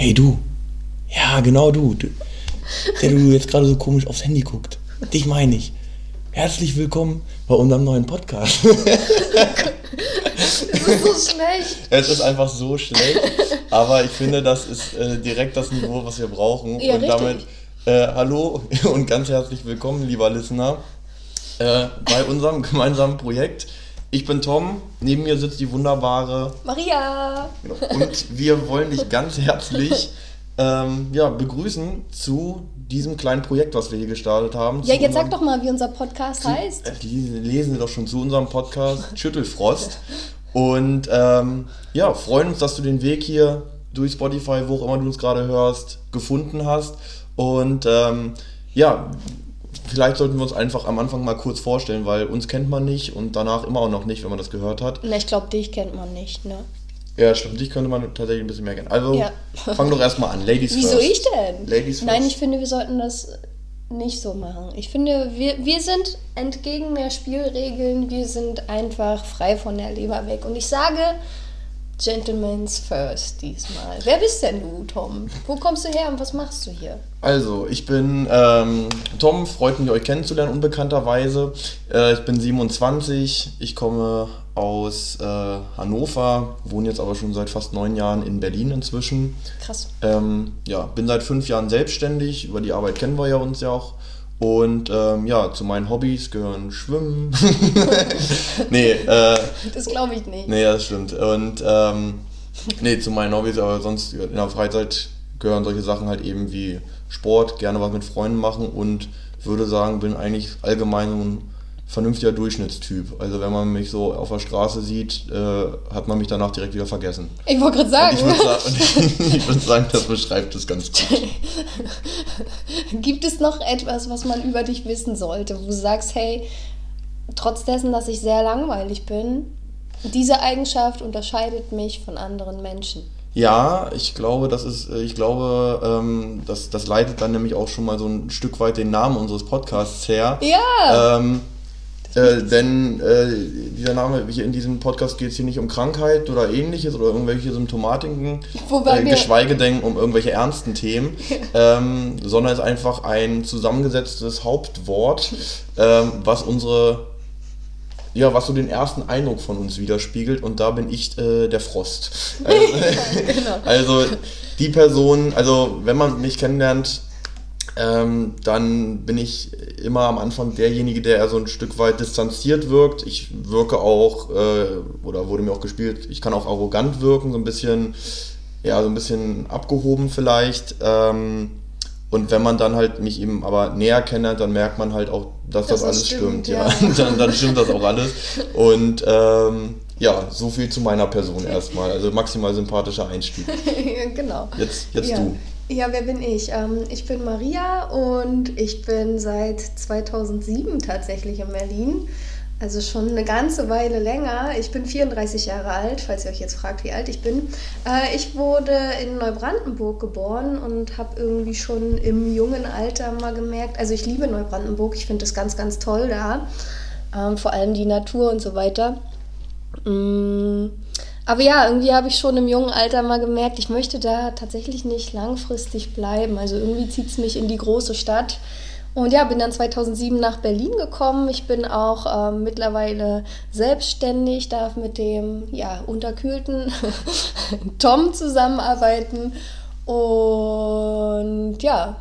Hey du. Ja, genau du. der du jetzt gerade so komisch aufs Handy guckt. Dich meine ich. Herzlich willkommen bei unserem neuen Podcast. Es ist so schlecht. Es ist einfach so schlecht. Aber ich finde, das ist äh, direkt das Niveau, was wir brauchen. Ja, und richtig. damit äh, hallo und ganz herzlich willkommen, lieber Listener, äh, bei unserem gemeinsamen Projekt. Ich bin Tom, neben mir sitzt die wunderbare Maria. Genau. Und wir wollen dich ganz herzlich ähm, ja, begrüßen zu diesem kleinen Projekt, was wir hier gestartet haben. Ja, Zu jetzt sag doch mal, wie unser Podcast heißt. Äh, lesen lesen Sie doch schon zu unserem Podcast Schüttelfrost. Und ähm, ja, freuen uns, dass du den Weg hier durch Spotify, wo auch immer du uns gerade hörst, gefunden hast. Und ähm, ja, vielleicht sollten wir uns einfach am Anfang mal kurz vorstellen, weil uns kennt man nicht und danach immer auch noch nicht, wenn man das gehört hat. Na, ich glaube, dich kennt man nicht, ne? Ja, stimmt, dich könnte man tatsächlich ein bisschen mehr kennen. Also Ja. fang doch erstmal an. Ladies Wieso first. ich denn? Ladies Nein, first. ich finde, wir sollten das nicht so machen. Ich finde, wir, wir sind entgegen der Spielregeln, wir sind einfach frei von der Leber weg. Und ich sage, Gentlemen's first diesmal. Wer bist denn du, Tom? Wo kommst du her und was machst du hier? Also, ich bin ähm, Tom, freut mich, euch kennenzulernen, unbekannterweise. Äh, ich bin 27, ich komme aus äh, Hannover, wohne jetzt aber schon seit fast neun Jahren in Berlin inzwischen. Krass. Ähm, ja, bin seit fünf Jahren selbstständig, über die Arbeit kennen wir ja uns ja auch. Und ähm, ja, zu meinen Hobbys gehören Schwimmen. nee, äh, Das glaube ich nicht. Nee, das stimmt. Und ähm, nee, zu meinen Hobbys, aber sonst in der Freizeit gehören solche Sachen halt eben wie Sport, gerne was mit Freunden machen und würde sagen, bin eigentlich allgemein so ein vernünftiger Durchschnittstyp. Also wenn man mich so auf der Straße sieht, äh, hat man mich danach direkt wieder vergessen. Ich wollte gerade Und sagen, ich würde sagen, ich würd sagen, das beschreibt es ganz gut. gibt es noch etwas, was man über dich wissen sollte, wo du sagst, hey, trotz dessen, dass ich sehr langweilig bin, diese Eigenschaft unterscheidet mich von anderen Menschen. Ja, ich glaube, das ist, ich glaube, ähm, das, das leitet dann nämlich auch schon mal so ein Stück weit den Namen unseres Podcasts her. Ja, Ähm, äh, denn äh, dieser Name, hier in diesem Podcast geht es hier nicht um Krankheit oder ähnliches oder irgendwelche Symptomatiken, äh, geschweige denn um irgendwelche ernsten Themen, ähm, sondern es ist einfach ein zusammengesetztes Hauptwort, ähm, was unsere, ja, was so den ersten Eindruck von uns widerspiegelt und da bin ich äh, der Frost. Also, genau. also die Person, also wenn man mich kennenlernt, ähm, dann bin ich immer am Anfang derjenige, der eher so ein Stück weit distanziert wirkt. Ich wirke auch, äh, oder wurde mir auch gespielt, ich kann auch arrogant wirken, so ein bisschen, ja, so ein bisschen abgehoben vielleicht. Ähm, und wenn man dann halt mich eben aber näher kennenlernt, dann merkt man halt auch, dass das, das alles stimmt, stimmt. ja. ja. dann, dann stimmt das auch alles. Und ähm, ja, so viel zu meiner Person erstmal. Also maximal sympathischer Einstieg. genau. Jetzt, jetzt ja. du. Ja, wer bin ich? Ähm, ich bin Maria und ich bin seit 2007 tatsächlich in Berlin. Also schon eine ganze Weile länger. Ich bin 34 Jahre alt, falls ihr euch jetzt fragt, wie alt ich bin. Äh, ich wurde in Neubrandenburg geboren und habe irgendwie schon im jungen Alter mal gemerkt, also ich liebe Neubrandenburg, ich finde das ganz, ganz toll da. Ähm, vor allem die Natur und so weiter. Mm, Aber ja, irgendwie habe ich schon im jungen Alter mal gemerkt, ich möchte da tatsächlich nicht langfristig bleiben. Also irgendwie zieht es mich in die große Stadt. Und ja, bin dann 2007 nach Berlin gekommen. Ich bin auch ähm, mittlerweile selbstständig, darf mit dem ja, unterkühlten Tom zusammenarbeiten. Und ja,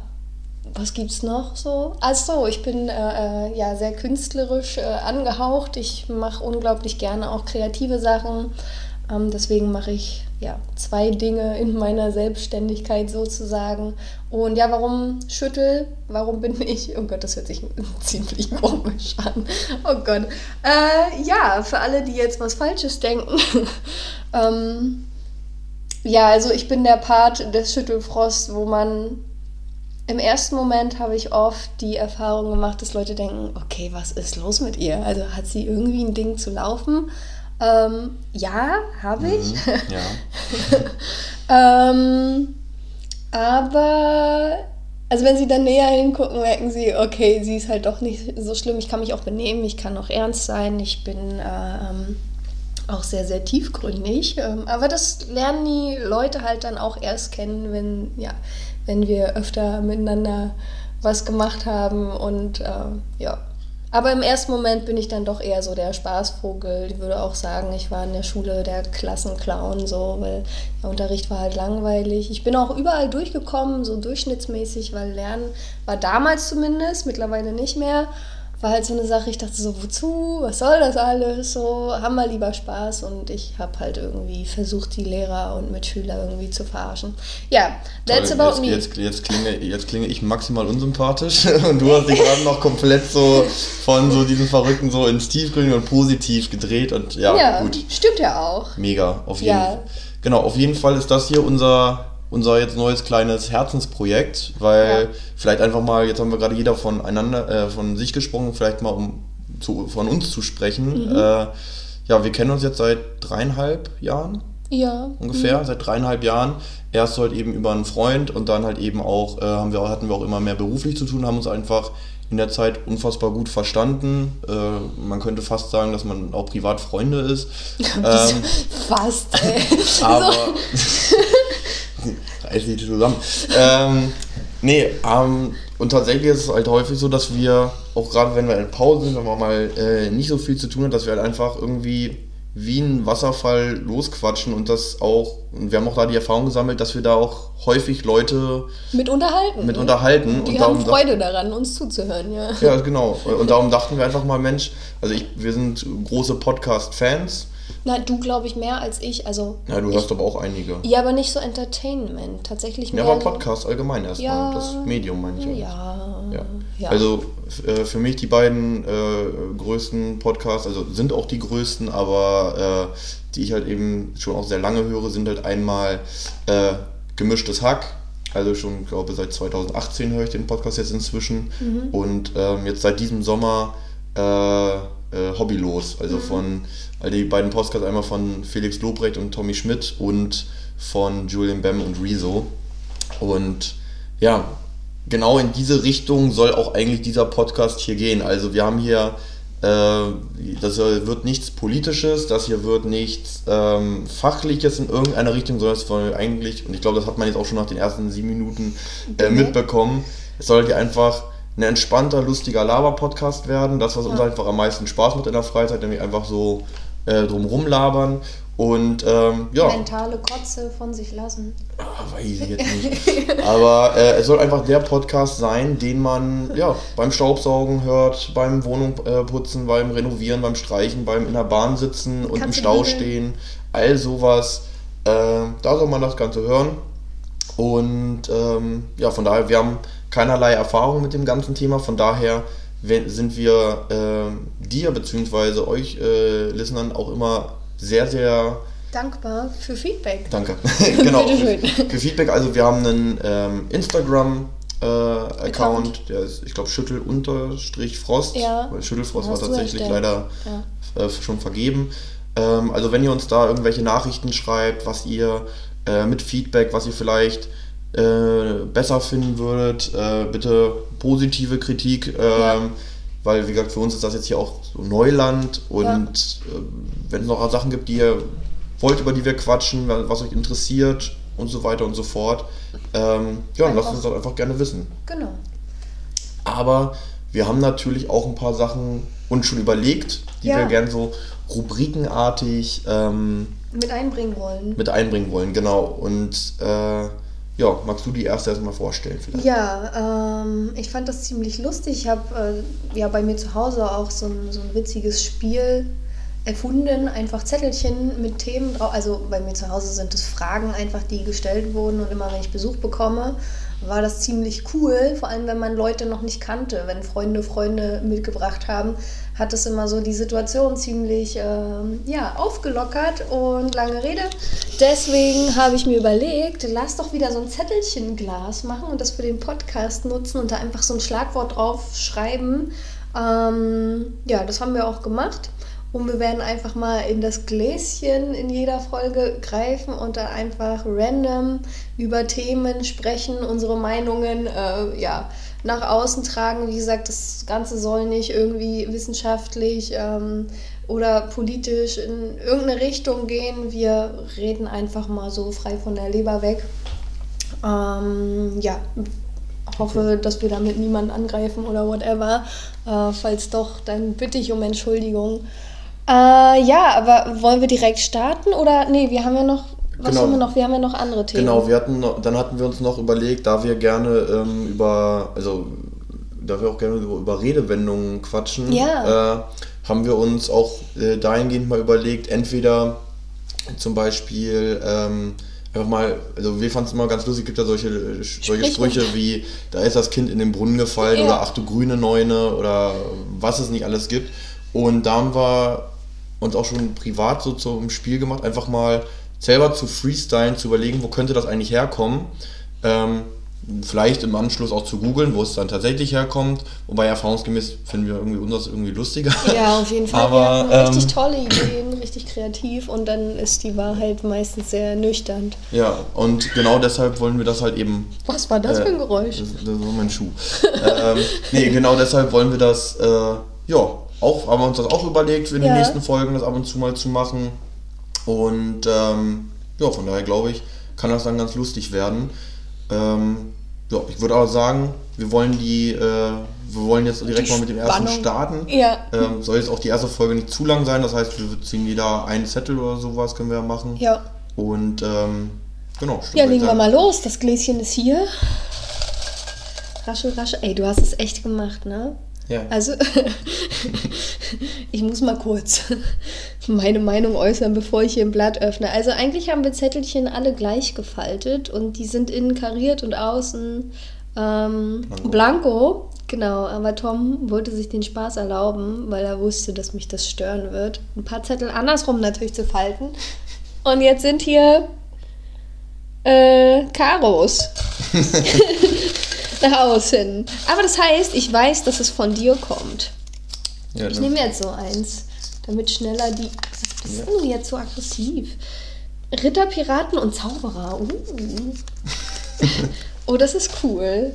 was gibt's noch so? Ach so, ich bin äh, äh, ja sehr künstlerisch äh, angehaucht. Ich mache unglaublich gerne auch kreative Sachen. Ähm, deswegen mache ich ja zwei Dinge in meiner Selbstständigkeit sozusagen. Und ja, warum Schüttel? Warum bin ich? Oh Gott, das hört sich ziemlich komisch an. Oh Gott. Äh, ja, für alle, die jetzt was Falsches denken. ähm, ja, also ich bin der Part des Schüttelfrost, wo man im ersten Moment habe ich oft die Erfahrung gemacht, dass Leute denken, okay, was ist los mit ihr? Also hat sie irgendwie ein Ding zu laufen? Ähm, ja, habe ich. Mhm, ja. ähm, aber, also wenn sie dann näher hingucken, merken sie, okay, sie ist halt doch nicht so schlimm. Ich kann mich auch benehmen, ich kann auch ernst sein. Ich bin äh, ähm, auch sehr, sehr tiefgründig. Ähm, aber das lernen die Leute halt dann auch erst kennen, wenn, ja, wenn wir öfter miteinander was gemacht haben und äh, ja. Aber im ersten Moment bin ich dann doch eher so der Spaßvogel. Ich würde auch sagen, ich war in der Schule der Klassenclown, so, weil der Unterricht war halt langweilig. Ich bin auch überall durchgekommen, so durchschnittsmäßig, weil Lernen war damals zumindest, mittlerweile nicht mehr war halt so eine Sache, ich dachte so, wozu, was soll das alles, so, haben wir lieber Spaß und ich habe halt irgendwie versucht, die Lehrer und Mitschüler irgendwie zu verarschen. Ja, that's Toll, about jetzt, me. Jetzt, jetzt, klinge, jetzt klinge ich maximal unsympathisch und du hast dich gerade noch komplett so von so diesem Verrückten so ins Tiefgründige und positiv gedreht und ja, ja gut. stimmt ja auch. Mega, auf jeden Fall. Genau, auf jeden Fall ist das hier unser unser jetzt neues kleines Herzensprojekt, weil ja. vielleicht einfach mal, jetzt haben wir gerade jeder voneinander, äh, von sich gesprochen, vielleicht mal um zu, von uns zu sprechen. Mhm. Äh, ja, wir kennen uns jetzt seit dreieinhalb Jahren. Ja. Ungefähr, mhm. seit dreieinhalb Jahren. Erst halt eben über einen Freund und dann halt eben auch, äh, haben wir, hatten wir auch immer mehr beruflich zu tun, haben uns einfach in der Zeit unfassbar gut verstanden. Äh, man könnte fast sagen, dass man auch privat Freunde ist. ähm, fast, ey. aber reiß dich zusammen. ähm, nee, ähm, und tatsächlich ist es halt häufig so, dass wir, auch gerade wenn wir in Pause sind, wenn man mal äh, nicht so viel zu tun hat, dass wir halt einfach irgendwie wie ein Wasserfall losquatschen und das auch, und wir haben auch da die Erfahrung gesammelt, dass wir da auch häufig Leute mit unterhalten. Mit unterhalten. Die und haben Freude daran, uns zuzuhören, ja. Ja, genau. Und darum dachten wir einfach mal, Mensch, also ich, wir sind große Podcast-Fans na, du glaube ich mehr als ich. Also ja, du hörst aber auch einige. Ja, aber nicht so Entertainment. Tatsächlich mehr. Ja, aber Podcast allgemein erstmal. Ja, das Medium meine ich. Ja, ja. ja. Also äh, für mich die beiden äh, größten Podcasts, also sind auch die größten, aber äh, die ich halt eben schon auch sehr lange höre, sind halt einmal äh, Gemischtes Hack. Also schon, glaube seit 2018 höre ich den Podcast jetzt inzwischen. Mhm. Und ähm, jetzt seit diesem Sommer äh, hobbylos. Also mhm. von all die beiden Podcasts einmal von Felix Lobrecht und Tommy Schmidt und von Julian Bem und Rezo. Und ja, genau in diese Richtung soll auch eigentlich dieser Podcast hier gehen. Also wir haben hier, äh, das wird nichts Politisches, das hier wird nichts ähm, Fachliches in irgendeiner Richtung, sondern es soll eigentlich, und ich glaube, das hat man jetzt auch schon nach den ersten sieben Minuten äh, mitbekommen, es soll hier einfach ein entspannter, lustiger Laber-Podcast werden. Das, was ja. uns einfach am meisten Spaß macht in der Freizeit, nämlich einfach so äh, drumrum labern. Und ähm, ja. Mentale Kotze von sich lassen. Ah, weiß ich jetzt nicht. Aber äh, es soll einfach der Podcast sein, den man ja, beim Staubsaugen hört, beim Wohnung äh, putzen, beim Renovieren, beim Streichen, beim in der Bahn sitzen und im Stau stehen. All sowas. Äh, da soll man das Ganze hören. Und ähm, ja, von daher, wir haben keinerlei Erfahrung mit dem ganzen Thema. Von daher sind wir äh, dir bzw. euch äh, Listenern auch immer sehr, sehr dankbar für Feedback. Danke. genau. für Feedback. Also wir haben einen ähm, Instagram äh, Account, Account, der ist, ich glaube, Schüttel-Frost. Ja. Weil Schüttelfrost war tatsächlich leider ja. äh, schon vergeben. Ähm, also wenn ihr uns da irgendwelche Nachrichten schreibt, was ihr äh, mit Feedback, was ihr vielleicht äh, besser finden würdet, äh, bitte positive Kritik, äh, ja. weil wie gesagt, für uns ist das jetzt hier auch so Neuland und ja. Äh, wenn es noch Sachen gibt, die ihr wollt, über die wir quatschen, was euch interessiert und so weiter und so fort, ähm, ja, dann lasst uns das einfach gerne wissen. Genau. Aber wir haben natürlich auch ein paar Sachen uns schon überlegt, die ja. wir gerne so rubrikenartig ähm, mit einbringen wollen. Mit einbringen wollen, genau. Und äh, ja, magst du die erste erstmal vorstellen vielleicht? Ja, ähm, ich fand das ziemlich lustig. Ich habe äh, ja bei mir zu Hause auch so ein, so ein witziges Spiel erfunden, einfach Zettelchen mit Themen drauf. Also bei mir zu Hause sind es Fragen einfach, die gestellt wurden und immer wenn ich Besuch bekomme, war das ziemlich cool, vor allem wenn man Leute noch nicht kannte, wenn Freunde Freunde mitgebracht haben, hat es immer so die Situation ziemlich äh, ja, aufgelockert und lange Rede. Deswegen habe ich mir überlegt, lass doch wieder so ein Zettelchenglas machen und das für den Podcast nutzen und da einfach so ein Schlagwort drauf schreiben. Ähm, ja, das haben wir auch gemacht. Und wir werden einfach mal in das Gläschen in jeder Folge greifen und da einfach random über Themen sprechen, unsere Meinungen äh, ja, nach außen tragen. Wie gesagt, das Ganze soll nicht irgendwie wissenschaftlich ähm, oder politisch in irgendeine Richtung gehen. Wir reden einfach mal so frei von der Leber weg. Ähm, ja, hoffe, dass wir damit niemanden angreifen oder whatever. Äh, falls doch, dann bitte ich um Entschuldigung. Äh, ja, aber wollen wir direkt starten oder nee, wir haben ja noch was Genau. haben wir noch? Wir haben ja noch andere Themen. Genau, wir hatten noch, dann hatten wir uns noch überlegt, da wir gerne ähm, über, also da wir auch gerne über, Redewendungen quatschen, Ja. äh, haben wir uns auch äh, dahingehend mal überlegt, entweder zum Beispiel ähm, einfach mal, also wir fanden es immer ganz lustig, gibt ja solche, äh, solche. Sprüche wie, da ist das Kind in den Brunnen gefallen Ja. oder ach du grüne Neune oder was es nicht alles gibt. Und da haben wir uns auch schon privat so zum Spiel gemacht, einfach mal selber zu freestylen, zu überlegen, wo könnte das eigentlich herkommen. Ähm, vielleicht im Anschluss auch zu googeln, wo es dann tatsächlich herkommt. Wobei erfahrungsgemäß finden wir irgendwie unseres irgendwie lustiger. Ja, auf jeden Fall. Aber, wir hatten richtig ähm, tolle Ideen, richtig kreativ und dann ist die Wahrheit meistens sehr nüchtern. Ja, und genau deshalb wollen wir das halt eben. Was war das für ein Äh, Geräusch? Das, das war mein Schuh. ähm, nee, genau deshalb wollen wir das, äh, ja, auch, haben wir uns das auch überlegt, in Ja. den nächsten Folgen das ab und zu mal zu machen. Und ähm, ja, von daher glaube ich, kann das dann ganz lustig werden. Ähm, ja, ich würde aber sagen, wir wollen die, äh, wir wollen jetzt direkt Die mal mit dem ersten Spannung. starten. Ja. Ähm, soll jetzt auch die erste Folge nicht zu lang sein, das heißt, wir ziehen jeder einen Zettel oder sowas, können wir ja machen. Ja. Und ähm, genau, Ja, ich legen wir mal los. Das Gläschen ist hier. Raschel, raschel. Ey, du hast es echt gemacht, ne? Ja. Also, ich muss mal kurz meine Meinung äußern, bevor ich hier ein Blatt öffne. Also, eigentlich haben wir Zettelchen alle gleich gefaltet und die sind innen kariert und außen ähm, blanko. Genau, aber Tom wollte sich den Spaß erlauben, weil er wusste, dass mich das stören wird. Ein paar Zettel andersrum natürlich zu falten. Und jetzt sind hier äh, Karos. Nach außen. Aber das heißt, ich weiß, dass es von dir kommt. Ja, Ich nehme jetzt so eins, damit schneller die. Was bist denn du jetzt so aggressiv? Ritter, Piraten und Zauberer. Uh. oh, das ist cool.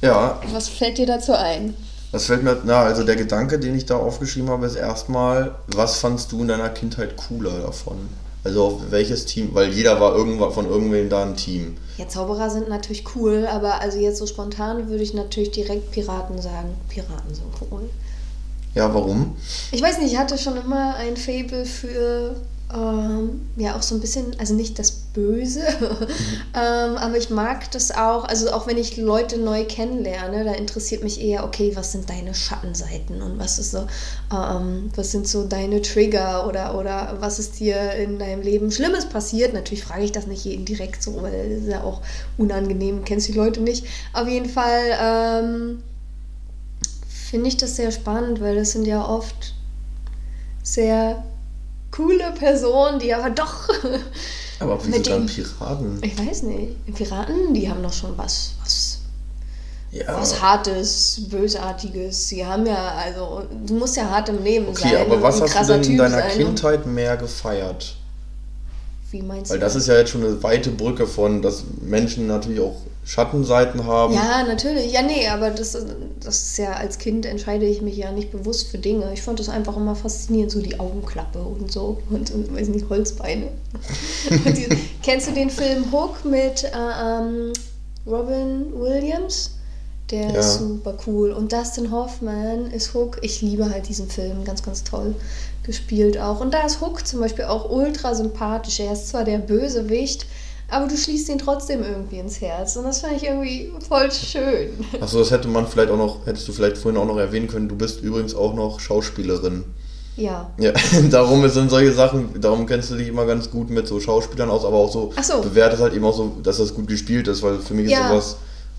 ja, Was fällt dir dazu ein? Das fällt mir, na, also der Gedanke, den ich da aufgeschrieben habe, ist erstmal, was fandst du in deiner Kindheit cooler davon? Also auf welches Team, weil jeder war irgendwann von irgendwem da ein Team. Ja, Zauberer sind natürlich cool, aber also jetzt so spontan würde ich natürlich direkt Piraten sagen. Piraten sind cool. Ja, warum? Ich weiß nicht, ich hatte schon immer ein Faible für, ähm, ja, auch so ein bisschen, also nicht das Böse, ähm, aber ich mag das auch, also auch wenn ich Leute neu kennenlerne, da interessiert mich eher, okay, was sind deine Schattenseiten und was ist so, ähm, was sind so deine Trigger oder, oder was ist dir in deinem Leben Schlimmes passiert? Natürlich frage ich das nicht jeden direkt so, weil das ist ja auch unangenehm, kennst die Leute nicht. Auf jeden Fall, ähm, finde ich das sehr spannend, weil das sind ja oft sehr coole Personen, die aber doch. Aber wieso dann Piraten? Ich weiß nicht. Piraten, die haben doch schon was, was, Ja, was Hartes, Bösartiges. Sie haben ja, also, du musst ja hart im Leben okay, sein. aber und was hast du denn in deiner sein und- Kindheit mehr gefeiert? Wie meinst Weil du? das ist ja jetzt schon eine weite Brücke von, dass Menschen natürlich auch Schattenseiten haben. Ja, natürlich. Ja, nee, aber das, ist- das ist ja, als Kind entscheide ich mich ja nicht bewusst für Dinge. Ich fand das einfach immer faszinierend, so die Augenklappe und so und, und weiß nicht, Holzbeine. kennst du den Film Hook mit äh, ähm, Robin Williams? Der Ja. ist super cool. Und Dustin Hoffman ist Hook. Ich liebe halt diesen Film, ganz, ganz toll gespielt auch. Und da ist Hook zum Beispiel auch ultra sympathisch. Er ist zwar der Bösewicht, aber du schließt ihn trotzdem irgendwie ins Herz. Und das fand ich irgendwie voll schön. Achso, das hätte man vielleicht auch noch, hättest du vielleicht vorhin auch noch erwähnen können, du bist übrigens auch noch Schauspielerin. Ja. Ja, darum sind solche Sachen, darum kennst du dich immer ganz gut mit so Schauspielern aus, aber auch so so. bewertet halt eben auch so, dass das gut gespielt ist, weil für mich Ja. ist sowas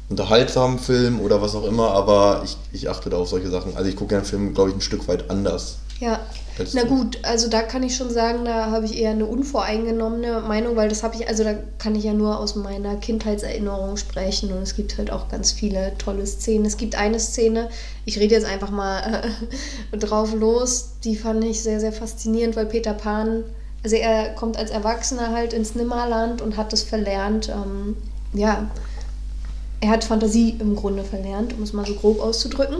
unterhaltsam Film oder was auch immer, aber ich, ich achte da auf solche Sachen. Also ich gucke einen Film, glaube ich, ein Stück weit anders. Ja. Na gut, also da kann ich schon sagen, da habe ich eher eine unvoreingenommene Meinung, weil das habe ich, also da kann ich ja nur aus meiner Kindheitserinnerung sprechen und es gibt halt auch ganz viele tolle Szenen. Es gibt eine Szene, ich rede jetzt einfach mal äh, drauf los, die fand ich sehr, sehr faszinierend, weil Peter Pan, also er kommt als Erwachsener halt ins Nimmerland und hat das verlernt, ähm, ja, er hat Fantasie im Grunde verlernt, um es mal so grob auszudrücken.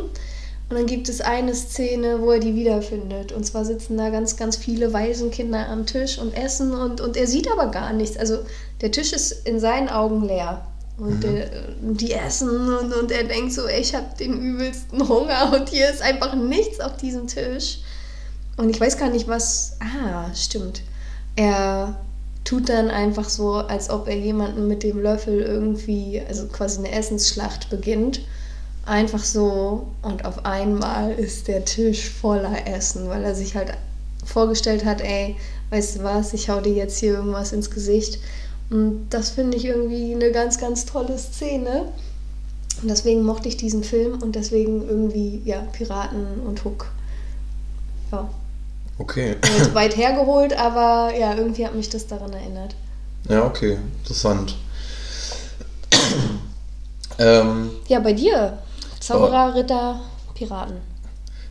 Und dann gibt es eine Szene, wo er die wiederfindet. Und zwar sitzen da ganz, ganz viele Waisenkinder am Tisch und essen und, und er sieht aber gar nichts. Also der Tisch ist in seinen Augen leer. Und mhm. der, die essen und, und er denkt so, ich habe den übelsten Hunger und hier ist einfach nichts auf diesem Tisch. Und ich weiß gar nicht, was. Ah, stimmt. Er tut dann einfach so, als ob er jemanden mit dem Löffel irgendwie, also quasi eine Essensschlacht beginnt. Einfach so und auf einmal ist der Tisch voller Essen, weil er sich halt vorgestellt hat, ey, weißt du was, ich hau dir jetzt hier irgendwas ins Gesicht. Und das finde ich irgendwie eine ganz, ganz tolle Szene. Und deswegen mochte ich diesen Film und deswegen irgendwie, ja, Piraten und Hook. Ja. Okay. Also weit hergeholt, aber ja, irgendwie hat mich das daran erinnert. Ja, okay, interessant. ähm, ja, bei dir. Zauberer, Ritter, Piraten.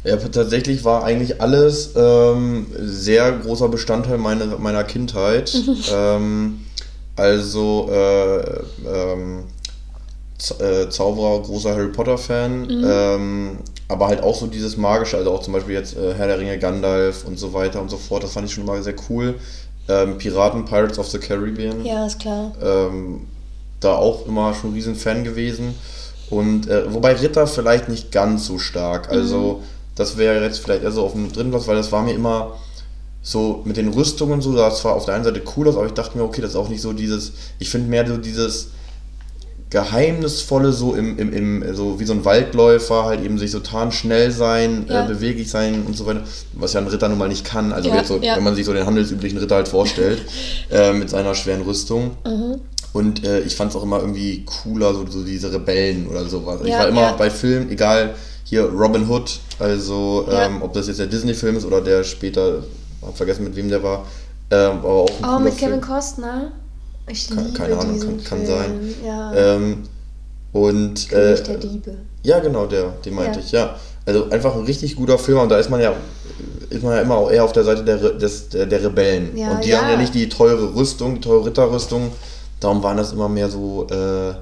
Ja, tatsächlich war eigentlich alles ähm, sehr großer Bestandteil meiner, meiner Kindheit. ähm, also äh, ähm, äh, Zauberer, großer Harry Potter-Fan. Mhm. Aber halt auch so dieses Magische, also auch zum Beispiel jetzt äh, Herr der Ringe, Gandalf und so weiter und so fort, das fand ich schon mal sehr cool. Ähm, Piraten, Pirates of the Caribbean. Ja, ist klar. Ähm, da auch immer schon riesen Fan gewesen. Und äh, wobei Ritter vielleicht nicht ganz so stark. Also mhm. das wäre jetzt vielleicht eher so auf dem dritten Platz, weil das war mir immer so mit den Rüstungen so, das war auf der einen Seite cool aus, aber ich dachte mir, okay, das ist auch nicht so dieses, ich finde mehr so dieses Geheimnisvolle, so im, im, im, so wie so ein Waldläufer, halt eben sich so tarnschnell sein, äh, ja. äh, beweglich sein und so weiter, was ja ein Ritter nun mal nicht kann. Also ja, so, ja. wenn man sich so den handelsüblichen Ritter halt vorstellt, äh, mit seiner schweren Rüstung. Mhm. Und äh, ich fand es auch immer irgendwie cooler, so, so diese Rebellen oder sowas. ich war immer bei Filmen, egal, hier Robin Hood, also ähm, ob das jetzt der Disney-Film ist oder der später, hab vergessen mit wem der war, ähm, aber auch ein Oh, mit Kevin Costner. Ich liebe Keine Ahnung, kann, kann sein. Ja. Ähm, und äh, der Diebe. Ja, genau, der, den meinte ja. ich, ja. Also einfach ein richtig guter Film und da ist man ja ist man ja immer auch eher auf der Seite der, des, der, der Rebellen. Ja, und die ja. haben ja nicht die teure Rüstung, die teure Ritterrüstung. Darum waren das immer mehr so, äh,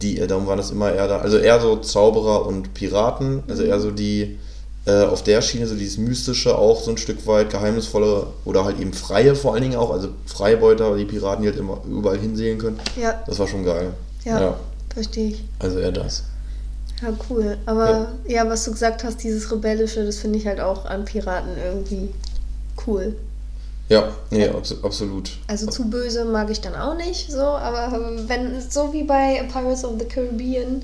die, äh, darum waren das immer eher da, also eher so Zauberer und Piraten, also eher so die, äh, auf der Schiene, so dieses Mystische auch so ein Stück weit, geheimnisvolle oder halt eben Freie vor allen Dingen auch, also Freibeuter, die Piraten, die halt immer überall hinsehen können. Ja. Das war schon geil. Ja, ja. verstehe ich. Also eher das. Ja, cool. Aber ja. ja, was du gesagt hast, dieses Rebellische, das finde ich halt auch an Piraten irgendwie cool. Ja, nee, absolut. Also zu böse mag ich dann auch nicht, so, aber wenn, so wie bei Pirates of the Caribbean,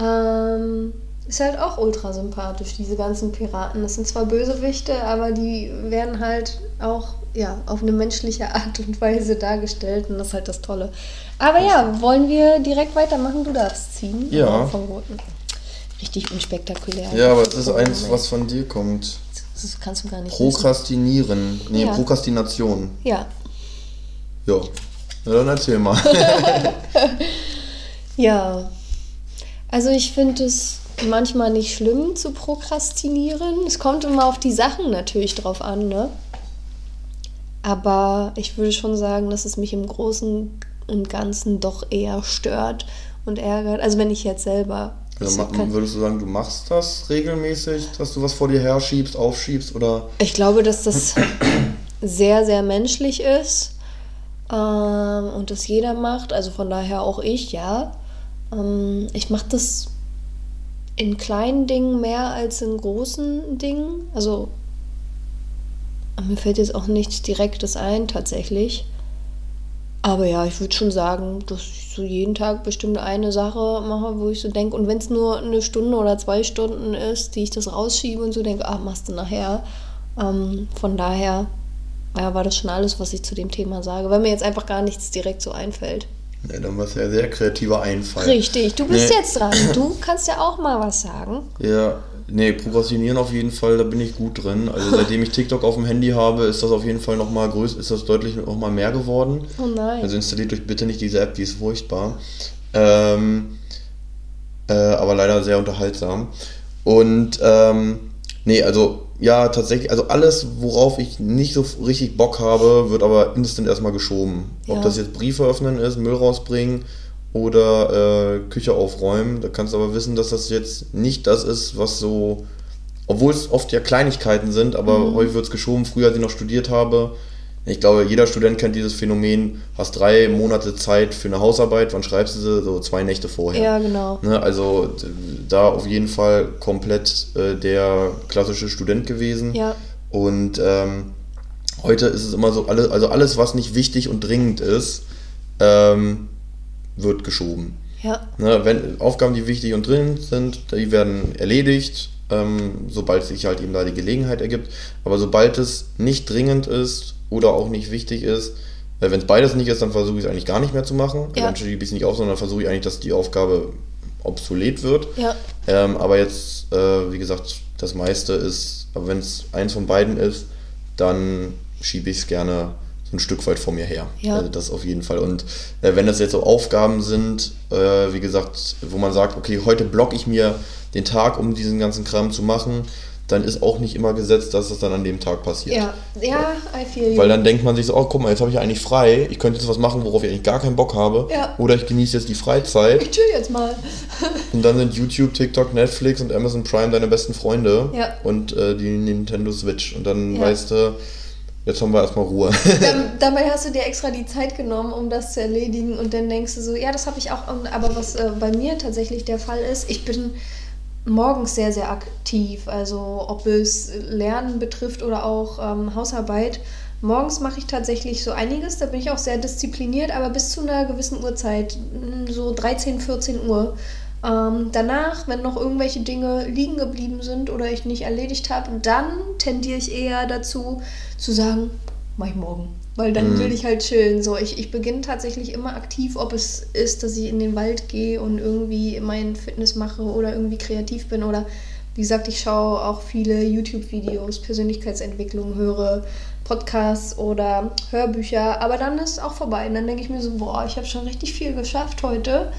ähm, ist halt auch ultra sympathisch, diese ganzen Piraten. Das sind zwar Bösewichte, aber die werden halt auch ja, auf eine menschliche Art und Weise dargestellt und das ist halt das Tolle. Aber ja, wollen wir direkt weitermachen? Du darfst ziehen. Ja. Von Roten. Richtig unspektakulär. Ja, aber es ist eins, was von dir kommt. Das kannst du gar nicht Prokrastinieren. Wissen. Nee, ja. Prokrastination. Ja. Ja. Na dann erzähl mal. ja. Also ich finde es manchmal nicht schlimm zu prokrastinieren. Es kommt immer auf die Sachen natürlich drauf an, ne? Aber ich würde schon sagen, dass es mich im Großen und Ganzen doch eher stört und ärgert. Also wenn ich jetzt selber. Also würdest du sagen, du machst das regelmäßig, dass du was vor dir her schiebst, aufschiebst oder? Ich glaube, dass das sehr, sehr menschlich ist ähm, und das jeder macht. Also von daher auch ich, ja. Ähm, ich mache das in kleinen Dingen mehr als in großen Dingen. Also mir fällt jetzt auch nichts Direktes ein tatsächlich. Aber ja, ich würde schon sagen, dass ich so jeden Tag bestimmt eine Sache mache, wo ich so denke, und wenn es nur eine Stunde oder zwei Stunden ist, die ich das rausschiebe und so denke, ach, machst du nachher. Ähm, von daher ja, war das schon alles, was ich zu dem Thema sage, weil mir jetzt einfach gar nichts direkt so einfällt. Ja, dann war es ja sehr kreativer Einfall. Richtig, du bist nee. jetzt dran. Du kannst ja auch mal was sagen. Ja, nee, Prokrastinieren auf jeden Fall, da bin ich gut drin. Also seitdem ich TikTok auf dem Handy habe, ist das auf jeden Fall nochmal größer, ist das deutlich nochmal mehr geworden. Oh nein. Also installiert euch bitte nicht diese App, die ist furchtbar. Ähm, äh, aber leider sehr unterhaltsam. Und ähm, nee, also ja, tatsächlich, also alles, worauf ich nicht so richtig Bock habe, wird aber instant erstmal geschoben. Ob das jetzt Briefe öffnen ist, Müll rausbringen oder äh, Küche aufräumen. Da kannst du aber wissen, dass das jetzt nicht das ist, was so obwohl es oft ja Kleinigkeiten sind, aber Mhm. häufig wird es geschoben. Früher, als ich noch studiert habe, ich glaube, jeder Student kennt dieses Phänomen, hast drei Monate Zeit für eine Hausarbeit, wann schreibst du sie? So zwei Nächte vorher. Ja, genau. Ne, also da auf jeden Fall komplett äh, der klassische Student gewesen. Ja. Und ähm, heute ist es immer so, alle, also alles, was nicht wichtig und dringend ist, ähm, wird geschoben. Ja. Ne, wenn Aufgaben, die wichtig und dringend sind, die werden erledigt, ähm, sobald sich halt eben da die Gelegenheit ergibt. Aber sobald es nicht dringend ist oder auch nicht wichtig ist, wenn es beides nicht ist, dann versuche ich es eigentlich gar nicht mehr zu machen. Ja. Dann schiebe ich es nicht auf, sondern versuche ich eigentlich, dass die Aufgabe obsolet wird. Ja. Ähm, aber jetzt, äh, wie gesagt, das meiste ist, aber wenn es eins von beiden ist, dann schiebe ich es gerne so ein Stück weit vor mir her. Ja. Also das auf jeden Fall. Und äh, wenn das jetzt so Aufgaben sind, äh, wie gesagt, wo man sagt, okay, heute blocke ich mir den Tag, um diesen ganzen Kram zu machen, dann ist auch nicht immer gesetzt, dass das dann an dem Tag passiert. Ja. Ja, I feel you. Weil dann denkt man sich so, oh guck mal, jetzt habe ich ja eigentlich frei, ich könnte jetzt was machen, worauf ich eigentlich gar keinen Bock habe. Ja. Oder ich genieße jetzt die Freizeit. ich chill jetzt mal. Und dann sind YouTube, TikTok, Netflix und Amazon Prime deine besten Freunde. Ja. Und äh, die Nintendo Switch. Und dann Ja. weißt du, jetzt haben wir erstmal Ruhe. Dann, dabei hast du dir extra die Zeit genommen, um das zu erledigen und dann denkst du so, ja, das habe ich auch. Aber was äh, bei mir tatsächlich der Fall ist, ich bin morgens sehr, sehr aktiv. Also ob es Lernen betrifft oder auch ähm, Hausarbeit. Morgens mache ich tatsächlich so einiges, da bin ich auch sehr diszipliniert, aber bis zu einer gewissen Uhrzeit, mm, so 13, 14 Uhr. Ähm, danach, wenn noch irgendwelche Dinge liegen geblieben sind oder ich nicht erledigt habe, dann tendiere ich eher dazu zu sagen, mach ich morgen. Weil dann Mhm. will ich halt chillen. So, ich, ich beginne tatsächlich immer aktiv, ob es ist, dass ich in den Wald gehe und irgendwie mein Fitness mache oder irgendwie kreativ bin oder wie gesagt, ich schaue auch viele YouTube-Videos, Persönlichkeitsentwicklung, höre Podcasts oder Hörbücher, aber dann ist es auch vorbei. Und dann denke ich mir so, boah, ich habe schon richtig viel geschafft heute.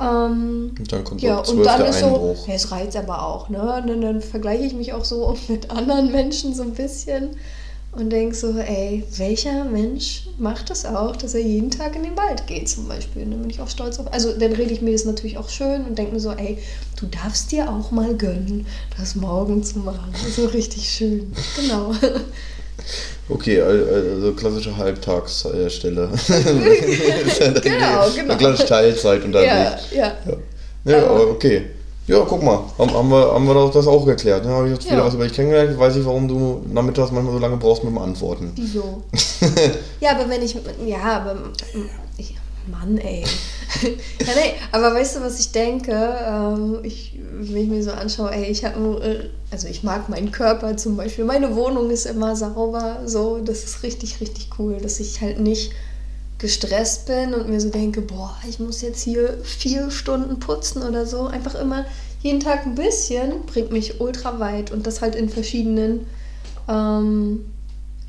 Ähm, Und dann kommt ja, so und 12 dann ist so, ja, es reizt aber auch, ne? Und dann, dann vergleiche ich mich auch so mit anderen Menschen so ein bisschen und denke so, ey, welcher Mensch macht das auch, dass er jeden Tag in den Wald geht zum Beispiel? Und dann bin ich auch stolz auf. Also dann rede ich mir das natürlich auch schön und denke mir so, ey, du darfst dir auch mal gönnen, das morgen zu machen. So richtig schön. Genau. Okay, al- also klassische Halbtagsstelle. Genau, genau. Klassische Teilzeit ja, unterwegs. ja. Ja, ja aber okay. Ja, guck mal, haben, haben, wir, haben wir das auch geklärt. Ne? Habe ich jetzt wieder Ja. was über dich kennengelernt. Weiß ich, warum du nachmittags manchmal so lange brauchst mit dem Antworten. Wieso? ja, aber wenn ich. Ja, aber. Ich, Mann, ey. ja, nee, aber weißt du, was ich denke? Ähm, ich, wenn ich mir so anschaue, ey, ich habe. Also, ich mag meinen Körper zum Beispiel. Meine Wohnung ist immer sauber. So, das ist richtig, richtig cool, dass ich halt nicht gestresst bin und mir so denke, boah, ich muss jetzt hier vier Stunden putzen oder so. Einfach immer jeden Tag ein bisschen bringt mich ultra weit und das halt in verschiedenen ähm,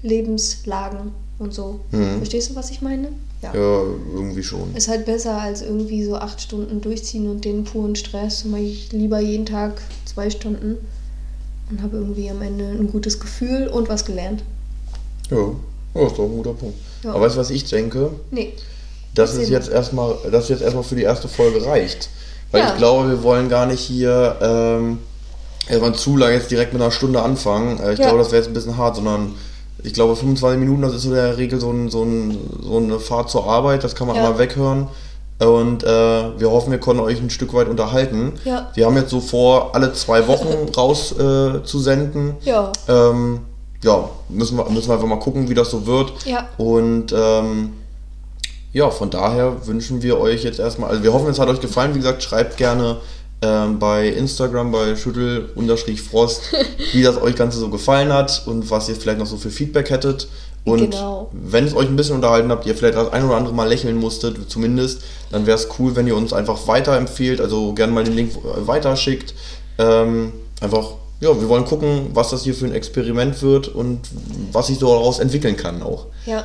Lebenslagen und so. Mhm. Verstehst du, was ich meine? Ja. Ja, irgendwie schon. Ist halt besser als irgendwie so acht Stunden durchziehen und den puren Stress. Mache ich lieber jeden Tag zwei Stunden und habe irgendwie am Ende ein gutes Gefühl und was gelernt. Ja, ja ist doch ein guter Punkt. Ja. Aber weißt du, was ich denke? Nee. dass es jetzt erstmal, dass jetzt erstmal für die erste Folge reicht. Weil Ja. ich glaube, wir wollen gar nicht hier ähm, erstmal zu lange jetzt direkt mit einer Stunde anfangen. Äh, ich Ja. glaube, das wäre jetzt ein bisschen hart, sondern ich glaube 25 Minuten, das ist in der Regel so, ein, so, ein, so eine Fahrt zur Arbeit, das kann man Ja. mal weghören. Und äh, wir hoffen, wir konnten euch ein Stück weit unterhalten. Ja. Wir haben jetzt so vor, alle zwei Wochen raus äh, zu senden. Ja. Ähm, ja, müssen wir, müssen wir einfach mal gucken, wie das so wird. Ja. Und ähm, ja, von daher wünschen wir euch jetzt erstmal, also wir hoffen, es hat euch gefallen. Wie gesagt, schreibt gerne ähm, bei Instagram, bei Schüttel-Frost, wie das euch Ganze so gefallen hat und was ihr vielleicht noch so für Feedback hättet. Und Genau. wenn es euch ein bisschen unterhalten habt, ihr vielleicht das ein oder andere Mal lächeln musstet, zumindest, dann wäre es cool, wenn ihr uns einfach weiterempfehlt, also gerne mal den Link weiterschickt. Ähm, einfach, ja, wir wollen gucken, was das hier für ein Experiment wird und was sich daraus entwickeln kann auch. Ja.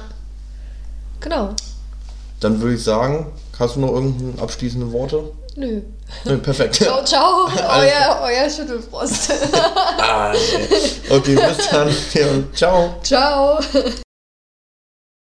Genau. Dann würde ich sagen, hast du noch irgendeine abschließende Worte? Nö. Nö, perfekt. Ciao, ciao. Euer, euer Schüttelfrost. Ah, okay. okay, bis dann. Ja, ciao. ciao.